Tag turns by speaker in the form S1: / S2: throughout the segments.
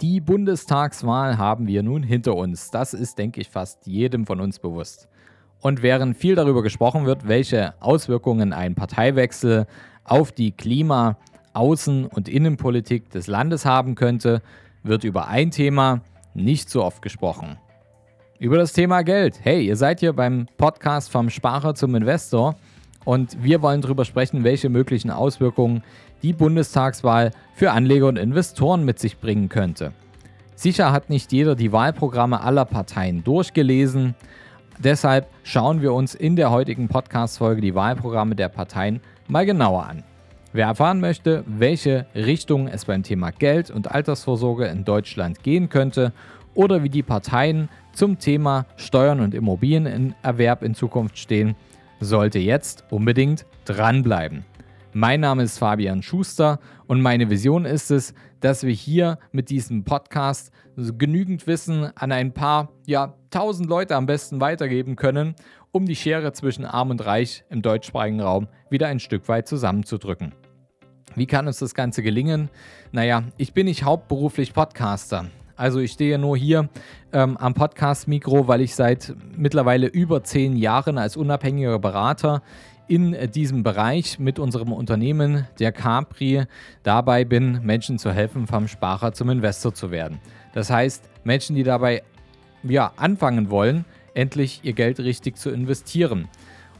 S1: Die Bundestagswahl haben wir nun hinter uns. Das ist, denke ich, fast jedem von uns bewusst. Und während viel darüber gesprochen wird, welche Auswirkungen ein Parteiwechsel auf die Klima-, Außen- und Innenpolitik des Landes haben könnte, wird über ein Thema nicht so oft gesprochen. Über das Thema Geld. Hey, ihr seid hier beim Podcast vom Sparer zum Investor und wir wollen darüber sprechen, welche möglichen Auswirkungen die Bundestagswahl für Anleger und Investoren mit sich bringen könnte. Sicher hat nicht jeder die Wahlprogramme aller Parteien durchgelesen. Deshalb schauen wir uns in der heutigen Podcast-Folge die Wahlprogramme der Parteien mal genauer an. Wer erfahren möchte, welche Richtung es beim Thema Geld und Altersvorsorge in Deutschland gehen könnte oder wie die Parteien zum Thema Steuern und Immobilienerwerb in Zukunft stehen, sollte jetzt unbedingt dranbleiben. Mein Name ist Fabian Schuster und meine Vision ist es, dass wir hier mit diesem Podcast genügend Wissen an ein paar, ja, tausend Leute am besten weitergeben können, um die Schere zwischen Arm und Reich im deutschsprachigen Raum wieder ein Stück weit zusammenzudrücken. Wie kann uns das Ganze gelingen? Naja, ich bin nicht hauptberuflich Podcaster. Also ich stehe nur hier ähm, am Podcast-Mikro, weil ich seit mittlerweile über zehn Jahren als unabhängiger Berater in diesem Bereich mit unserem Unternehmen, der Capri, dabei bin, Menschen zu helfen, vom Sparer zum Investor zu werden. Das heißt, Menschen, die dabei ja, anfangen wollen, endlich ihr Geld richtig zu investieren.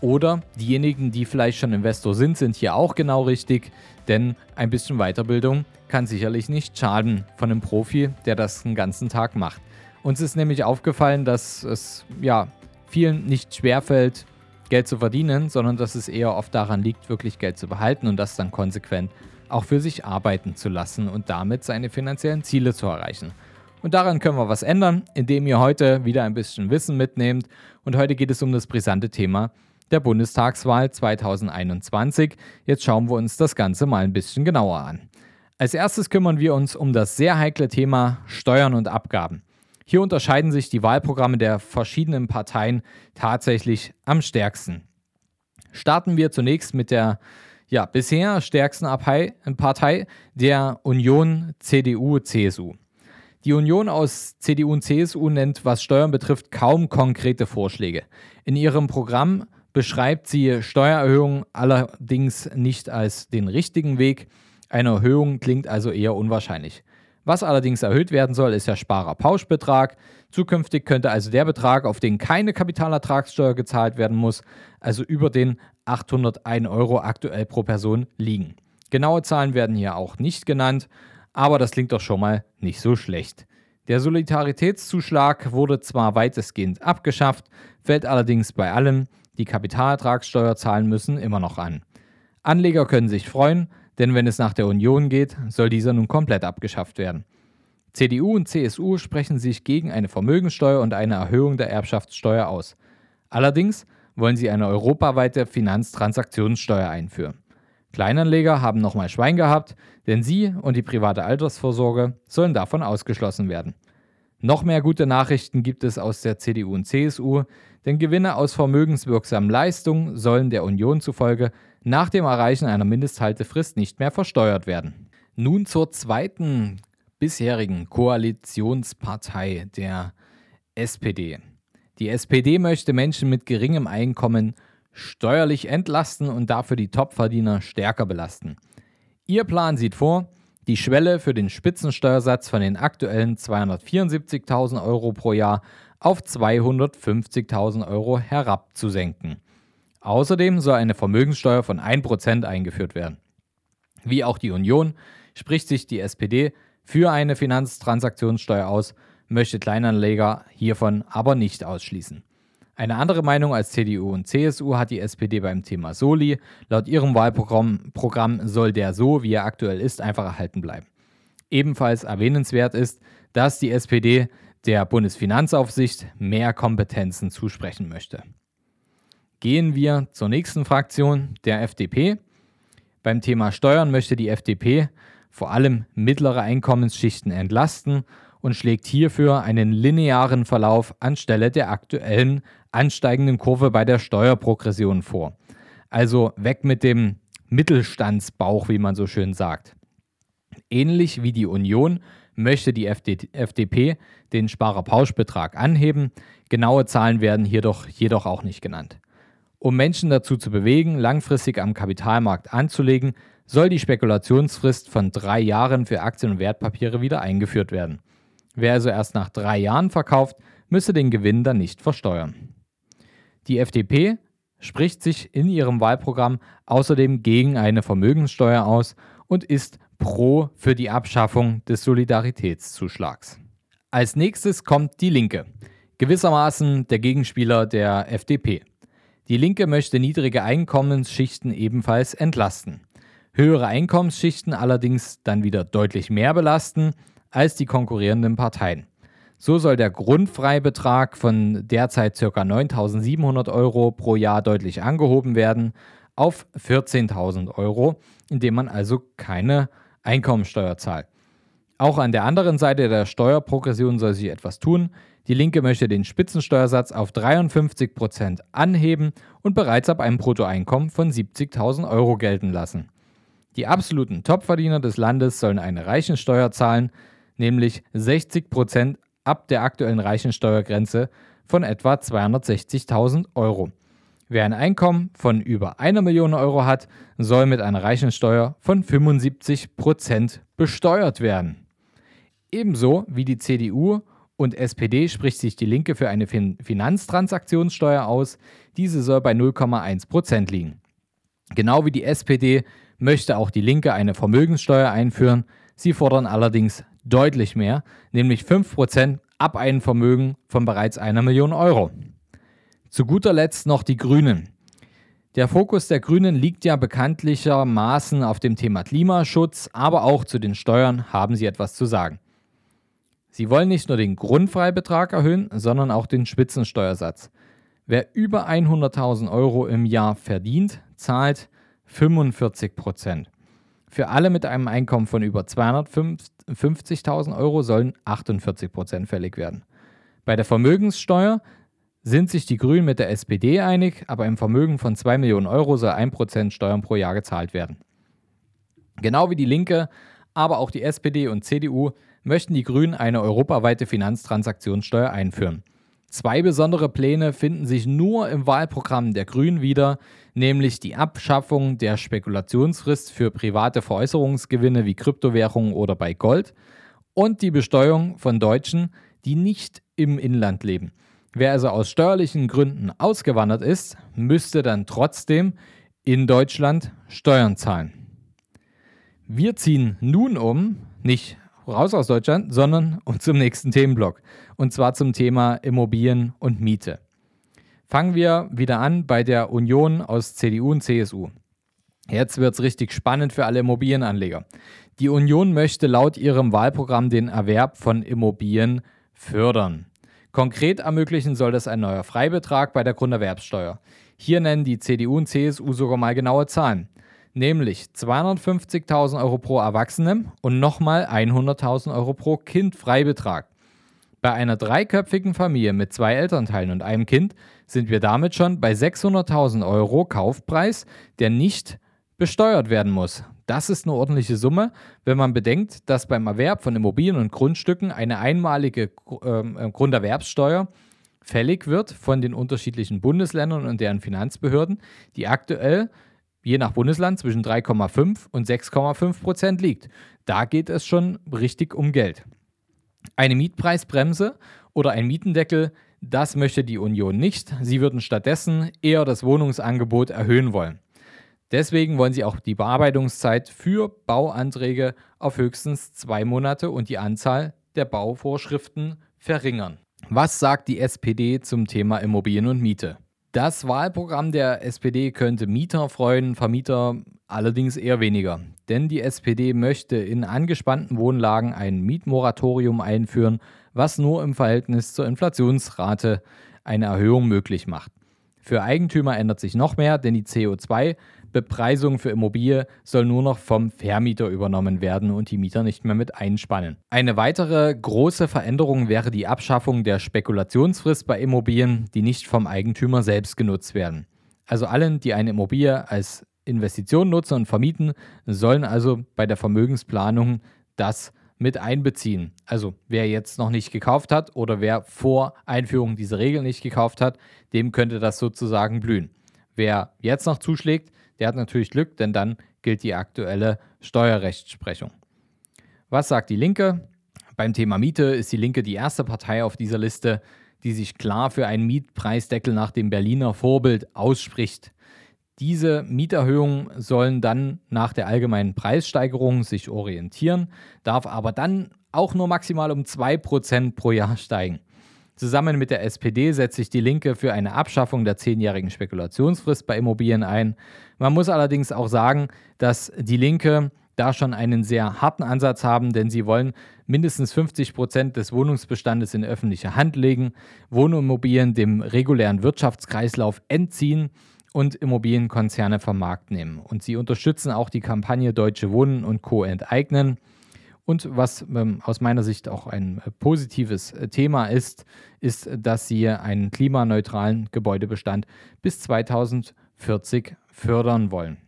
S1: Oder diejenigen, die vielleicht schon Investor sind, sind hier auch genau richtig, denn ein bisschen Weiterbildung kann sicherlich nicht schaden von einem Profi, der das den ganzen Tag macht. Uns ist nämlich aufgefallen, dass es ja vielen nicht schwerfällt, Geld zu verdienen, sondern dass es eher oft daran liegt, wirklich Geld zu behalten und das dann konsequent auch für sich arbeiten zu lassen und damit seine finanziellen Ziele zu erreichen. Und daran können wir was ändern, indem ihr heute wieder ein bisschen Wissen mitnehmt. Und heute geht es um das brisante Thema der Bundestagswahl 2021. Jetzt schauen wir uns das Ganze mal ein bisschen genauer an. Als erstes kümmern wir uns um das sehr heikle Thema Steuern und Abgaben. Hier unterscheiden sich die Wahlprogramme der verschiedenen Parteien tatsächlich am stärksten. Starten wir zunächst mit der ja, bisher stärksten Partei der Union CDU-CSU. Die Union aus CDU und CSU nennt, was Steuern betrifft, kaum konkrete Vorschläge. In ihrem Programm beschreibt sie Steuererhöhungen allerdings nicht als den richtigen Weg. Eine Erhöhung klingt also eher unwahrscheinlich. Was allerdings erhöht werden soll, ist der Sparerpauschbetrag. Zukünftig könnte also der Betrag, auf den keine Kapitalertragssteuer gezahlt werden muss, also über den 801 Euro aktuell pro Person liegen. Genaue Zahlen werden hier auch nicht genannt, aber das klingt doch schon mal nicht so schlecht. Der Solidaritätszuschlag wurde zwar weitestgehend abgeschafft, fällt allerdings bei allen, die Kapitalertragssteuer zahlen müssen, immer noch an. Anleger können sich freuen, denn wenn es nach der Union geht, soll dieser nun komplett abgeschafft werden. CDU und CSU sprechen sich gegen eine Vermögenssteuer und eine Erhöhung der Erbschaftssteuer aus. Allerdings wollen sie eine europaweite Finanztransaktionssteuer einführen. Kleinanleger haben nochmal Schwein gehabt, denn sie und die private Altersvorsorge sollen davon ausgeschlossen werden. Noch mehr gute Nachrichten gibt es aus der CDU und CSU, denn Gewinne aus vermögenswirksamen Leistungen sollen der Union zufolge nach dem Erreichen einer Mindesthaltefrist nicht mehr versteuert werden. Nun zur zweiten bisherigen Koalitionspartei der SPD. Die SPD möchte Menschen mit geringem Einkommen steuerlich entlasten und dafür die Topverdiener stärker belasten. Ihr Plan sieht vor, die Schwelle für den Spitzensteuersatz von den aktuellen 274.000 Euro pro Jahr auf 250.000 Euro herabzusenken. Außerdem soll eine Vermögenssteuer von 1% eingeführt werden. Wie auch die Union spricht sich die SPD für eine Finanztransaktionssteuer aus, möchte Kleinanleger hiervon aber nicht ausschließen. Eine andere Meinung als CDU und CSU hat die SPD beim Thema Soli. Laut ihrem Wahlprogramm Programm soll der so, wie er aktuell ist, einfach erhalten bleiben. Ebenfalls erwähnenswert ist, dass die SPD der Bundesfinanzaufsicht mehr Kompetenzen zusprechen möchte. Gehen wir zur nächsten Fraktion, der FDP. Beim Thema Steuern möchte die FDP vor allem mittlere Einkommensschichten entlasten und schlägt hierfür einen linearen Verlauf anstelle der aktuellen ansteigenden Kurve bei der Steuerprogression vor. Also weg mit dem Mittelstandsbauch, wie man so schön sagt. Ähnlich wie die Union möchte die FDP den Sparerpauschbetrag anheben. Genaue Zahlen werden jedoch, jedoch auch nicht genannt. Um Menschen dazu zu bewegen, langfristig am Kapitalmarkt anzulegen, soll die Spekulationsfrist von drei Jahren für Aktien und Wertpapiere wieder eingeführt werden. Wer also erst nach drei Jahren verkauft, müsse den Gewinn dann nicht versteuern. Die FDP spricht sich in ihrem Wahlprogramm außerdem gegen eine Vermögenssteuer aus und ist pro für die Abschaffung des Solidaritätszuschlags. Als nächstes kommt die Linke, gewissermaßen der Gegenspieler der FDP. Die Linke möchte niedrige Einkommensschichten ebenfalls entlasten, höhere Einkommensschichten allerdings dann wieder deutlich mehr belasten als die konkurrierenden Parteien. So soll der Grundfreibetrag von derzeit ca. 9.700 Euro pro Jahr deutlich angehoben werden auf 14.000 Euro, indem man also keine Einkommensteuer zahlt. Auch an der anderen Seite der Steuerprogression soll sich etwas tun. Die Linke möchte den Spitzensteuersatz auf 53 Prozent anheben und bereits ab einem Bruttoeinkommen von 70.000 Euro gelten lassen. Die absoluten Topverdiener des Landes sollen eine Reichensteuer zahlen, nämlich 60 Prozent ab der aktuellen Reichensteuergrenze von etwa 260.000 Euro. Wer ein Einkommen von über einer Million Euro hat, soll mit einer Reichensteuer von 75% besteuert werden. Ebenso wie die CDU und SPD spricht sich die Linke für eine fin Finanztransaktionssteuer aus. Diese soll bei 0,1% liegen. Genau wie die SPD möchte auch die Linke eine Vermögenssteuer einführen. Sie fordern allerdings deutlich mehr, nämlich 5% ab einem Vermögen von bereits einer Million Euro. Zu guter Letzt noch die Grünen. Der Fokus der Grünen liegt ja bekanntlichermaßen auf dem Thema Klimaschutz, aber auch zu den Steuern haben sie etwas zu sagen. Sie wollen nicht nur den Grundfreibetrag erhöhen, sondern auch den Spitzensteuersatz. Wer über 100.000 Euro im Jahr verdient, zahlt 45 Prozent. Für alle mit einem Einkommen von über 250.000 Euro sollen 48 Prozent fällig werden. Bei der Vermögenssteuer sind sich die Grünen mit der SPD einig, aber im Vermögen von 2 Millionen Euro soll 1% Steuern pro Jahr gezahlt werden. Genau wie die Linke, aber auch die SPD und CDU möchten die Grünen eine europaweite Finanztransaktionssteuer einführen. Zwei besondere Pläne finden sich nur im Wahlprogramm der Grünen wieder, nämlich die Abschaffung der Spekulationsfrist für private Veräußerungsgewinne wie Kryptowährungen oder bei Gold und die Besteuerung von Deutschen, die nicht im Inland leben. Wer also aus steuerlichen Gründen ausgewandert ist, müsste dann trotzdem in Deutschland Steuern zahlen. Wir ziehen nun um, nicht raus aus Deutschland, sondern um zum nächsten Themenblock. Und zwar zum Thema Immobilien und Miete. Fangen wir wieder an bei der Union aus CDU und CSU. Jetzt wird es richtig spannend für alle Immobilienanleger. Die Union möchte laut ihrem Wahlprogramm den Erwerb von Immobilien fördern. Konkret ermöglichen soll das ein neuer Freibetrag bei der Grunderwerbsteuer. Hier nennen die CDU und CSU sogar mal genaue Zahlen, nämlich 250.000 Euro pro Erwachsenem und nochmal 100.000 Euro pro Kind Freibetrag. Bei einer dreiköpfigen Familie mit zwei Elternteilen und einem Kind sind wir damit schon bei 600.000 Euro Kaufpreis, der nicht besteuert werden muss. Das ist eine ordentliche Summe, wenn man bedenkt, dass beim Erwerb von Immobilien und Grundstücken eine einmalige ähm, äh, Grunderwerbssteuer fällig wird von den unterschiedlichen Bundesländern und deren Finanzbehörden, die aktuell je nach Bundesland zwischen 3,5 und 6,5 Prozent liegt. Da geht es schon richtig um Geld. Eine Mietpreisbremse oder ein Mietendeckel, das möchte die Union nicht. Sie würden stattdessen eher das Wohnungsangebot erhöhen wollen. Deswegen wollen sie auch die Bearbeitungszeit für Bauanträge auf höchstens zwei Monate und die Anzahl der Bauvorschriften verringern. Was sagt die SPD zum Thema Immobilien und Miete? Das Wahlprogramm der SPD könnte Mieter freuen, Vermieter allerdings eher weniger. Denn die SPD möchte in angespannten Wohnlagen ein Mietmoratorium einführen, was nur im Verhältnis zur Inflationsrate eine Erhöhung möglich macht. Für Eigentümer ändert sich noch mehr, denn die CO2 Bepreisung für Immobilie soll nur noch vom Vermieter übernommen werden und die Mieter nicht mehr mit einspannen. Eine weitere große Veränderung wäre die Abschaffung der Spekulationsfrist bei Immobilien, die nicht vom Eigentümer selbst genutzt werden. Also allen, die eine Immobilie als Investition nutzen und vermieten, sollen also bei der Vermögensplanung das mit einbeziehen. Also wer jetzt noch nicht gekauft hat oder wer vor Einführung dieser Regel nicht gekauft hat, dem könnte das sozusagen blühen. Wer jetzt noch zuschlägt, der hat natürlich Glück, denn dann gilt die aktuelle Steuerrechtsprechung. Was sagt die Linke? Beim Thema Miete ist die Linke die erste Partei auf dieser Liste, die sich klar für einen Mietpreisdeckel nach dem Berliner Vorbild ausspricht. Diese Mieterhöhungen sollen dann nach der allgemeinen Preissteigerung sich orientieren, darf aber dann auch nur maximal um 2% pro Jahr steigen. Zusammen mit der SPD setzt sich die Linke für eine Abschaffung der zehnjährigen Spekulationsfrist bei Immobilien ein. Man muss allerdings auch sagen, dass die Linke da schon einen sehr harten Ansatz haben, denn sie wollen mindestens 50 Prozent des Wohnungsbestandes in öffentliche Hand legen, Wohnimmobilien dem regulären Wirtschaftskreislauf entziehen und Immobilienkonzerne vom Markt nehmen. Und sie unterstützen auch die Kampagne Deutsche Wohnen und Co. enteignen. Und was ähm, aus meiner Sicht auch ein äh, positives äh, Thema ist, ist, dass sie einen klimaneutralen Gebäudebestand bis 2040 fördern wollen.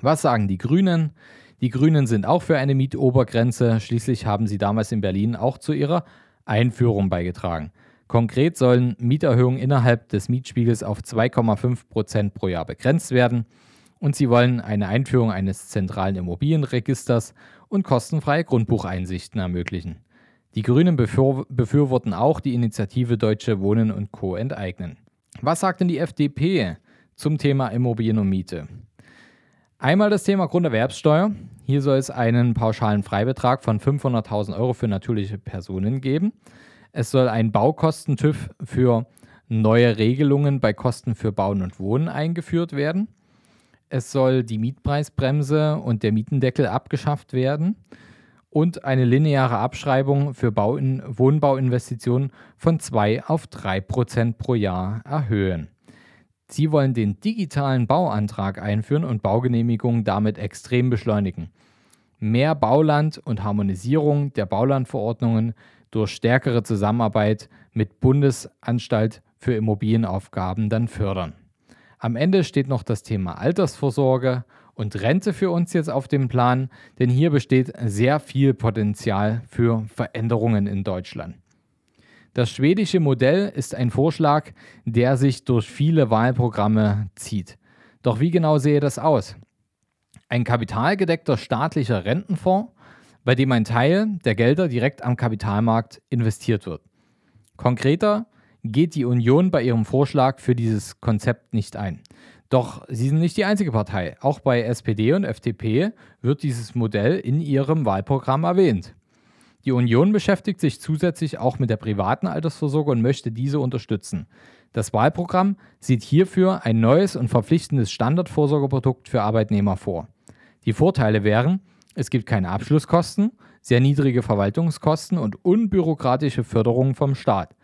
S1: Was sagen die Grünen? Die Grünen sind auch für eine Mietobergrenze. Schließlich haben sie damals in Berlin auch zu ihrer Einführung beigetragen. Konkret sollen Mieterhöhungen innerhalb des Mietspiegels auf 2,5 Prozent pro Jahr begrenzt werden und sie wollen eine Einführung eines zentralen Immobilienregisters und kostenfreie Grundbucheinsichten ermöglichen. Die Grünen befür befürworten auch die Initiative Deutsche Wohnen und Co. enteignen. Was sagt denn die FDP zum Thema Immobilien und Miete? Einmal das Thema Grunderwerbssteuer. Hier soll es einen pauschalen Freibetrag von 500.000 Euro für natürliche Personen geben. Es soll ein Baukostentüv für neue Regelungen bei Kosten für Bauen und Wohnen eingeführt werden. Es soll die Mietpreisbremse und der Mietendeckel abgeschafft werden und eine lineare Abschreibung für Bau Wohnbauinvestitionen von 2 auf 3 Prozent pro Jahr erhöhen. Sie wollen den digitalen Bauantrag einführen und Baugenehmigungen damit extrem beschleunigen. Mehr Bauland und Harmonisierung der Baulandverordnungen durch stärkere Zusammenarbeit mit Bundesanstalt für Immobilienaufgaben dann fördern. Am Ende steht noch das Thema Altersvorsorge und Rente für uns jetzt auf dem Plan, denn hier besteht sehr viel Potenzial für Veränderungen in Deutschland. Das schwedische Modell ist ein Vorschlag, der sich durch viele Wahlprogramme zieht. Doch wie genau sehe das aus? Ein kapitalgedeckter staatlicher Rentenfonds bei dem ein Teil der Gelder direkt am Kapitalmarkt investiert wird. Konkreter geht die Union bei ihrem Vorschlag für dieses Konzept nicht ein. Doch sie sind nicht die einzige Partei. Auch bei SPD und FDP wird dieses Modell in ihrem Wahlprogramm erwähnt. Die Union beschäftigt sich zusätzlich auch mit der privaten Altersvorsorge und möchte diese unterstützen. Das Wahlprogramm sieht hierfür ein neues und verpflichtendes Standardvorsorgeprodukt für Arbeitnehmer vor. Die Vorteile wären, es gibt keine Abschlusskosten, sehr niedrige Verwaltungskosten und unbürokratische Förderung vom Staat.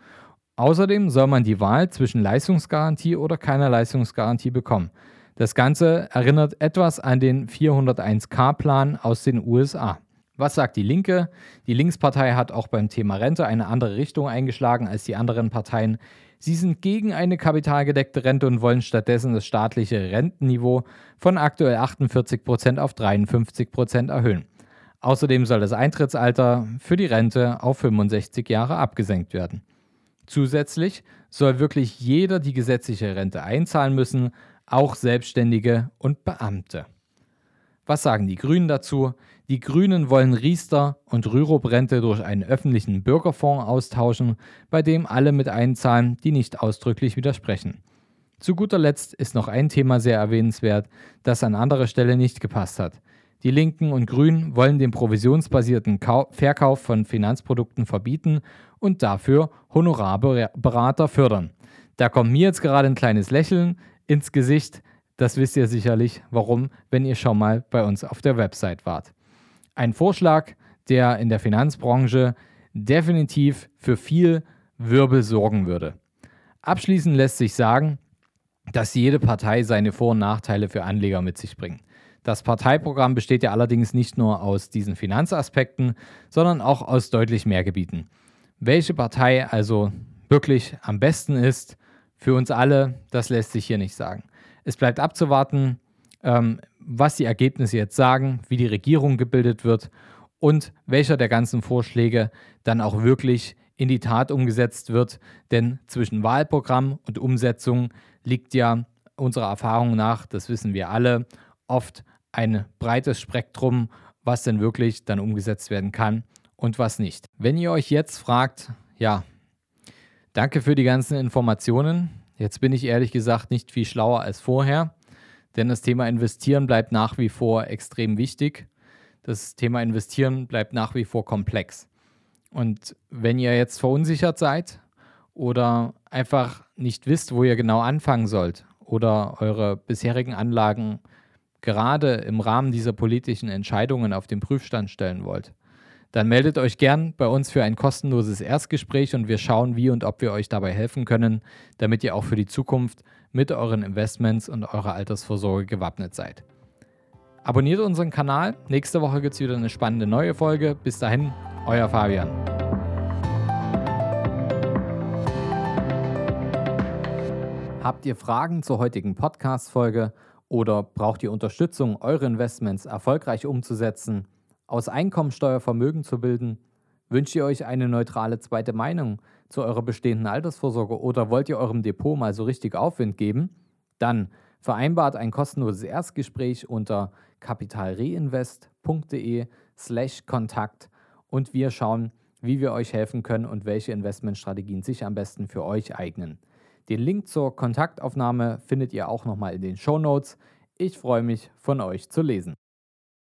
S1: Außerdem soll man die Wahl zwischen Leistungsgarantie oder keiner Leistungsgarantie bekommen. Das Ganze erinnert etwas an den 401k-Plan aus den USA. Was sagt die Linke? Die Linkspartei hat auch beim Thema Rente eine andere Richtung eingeschlagen als die anderen Parteien. Sie sind gegen eine kapitalgedeckte Rente und wollen stattdessen das staatliche Rentenniveau von aktuell 48% auf 53% erhöhen. Außerdem soll das Eintrittsalter für die Rente auf 65 Jahre abgesenkt werden. Zusätzlich soll wirklich jeder die gesetzliche Rente einzahlen müssen, auch Selbstständige und Beamte. Was sagen die Grünen dazu? Die Grünen wollen Riester und Rürup-Rente durch einen öffentlichen Bürgerfonds austauschen, bei dem alle mit einzahlen, die nicht ausdrücklich widersprechen. Zu guter Letzt ist noch ein Thema sehr erwähnenswert, das an anderer Stelle nicht gepasst hat. Die Linken und Grünen wollen den provisionsbasierten Kau Verkauf von Finanzprodukten verbieten und dafür Honorarberater fördern. Da kommt mir jetzt gerade ein kleines Lächeln ins Gesicht. Das wisst ihr sicherlich, warum, wenn ihr schon mal bei uns auf der Website wart. Ein Vorschlag, der in der Finanzbranche definitiv für viel Wirbel sorgen würde. Abschließend lässt sich sagen, dass jede Partei seine Vor- und Nachteile für Anleger mit sich bringt. Das Parteiprogramm besteht ja allerdings nicht nur aus diesen Finanzaspekten, sondern auch aus deutlich mehr Gebieten. Welche Partei also wirklich am besten ist für uns alle, das lässt sich hier nicht sagen. Es bleibt abzuwarten, ähm, was die Ergebnisse jetzt sagen, wie die Regierung gebildet wird und welcher der ganzen Vorschläge dann auch wirklich in die Tat umgesetzt wird. Denn zwischen Wahlprogramm und Umsetzung liegt ja unserer Erfahrung nach, das wissen wir alle, oft ein breites Spektrum, was denn wirklich dann umgesetzt werden kann und was nicht. Wenn ihr euch jetzt fragt, ja, danke für die ganzen Informationen. Jetzt bin ich ehrlich gesagt nicht viel schlauer als vorher, denn das Thema Investieren bleibt nach wie vor extrem wichtig. Das Thema Investieren bleibt nach wie vor komplex. Und wenn ihr jetzt verunsichert seid oder einfach nicht wisst, wo ihr genau anfangen sollt oder eure bisherigen Anlagen gerade im Rahmen dieser politischen Entscheidungen auf den Prüfstand stellen wollt, dann meldet euch gern bei uns für ein kostenloses Erstgespräch und wir schauen, wie und ob wir euch dabei helfen können, damit ihr auch für die Zukunft mit euren Investments und eurer Altersvorsorge gewappnet seid. Abonniert unseren Kanal. Nächste Woche gibt es wieder eine spannende neue Folge. Bis dahin, euer Fabian. Habt ihr Fragen zur heutigen Podcast-Folge oder braucht ihr Unterstützung, eure Investments erfolgreich umzusetzen, aus Einkommensteuer Vermögen zu bilden? Wünscht ihr euch eine neutrale zweite Meinung zu eurer bestehenden Altersvorsorge oder wollt ihr eurem Depot mal so richtig Aufwind geben? Dann vereinbart ein kostenloses Erstgespräch unter kapitalreinvest.de slash Kontakt und wir schauen, wie wir euch helfen können und welche Investmentstrategien sich am besten für euch eignen. Den Link zur Kontaktaufnahme findet ihr auch nochmal in den Show Notes. Ich freue mich, von euch zu lesen.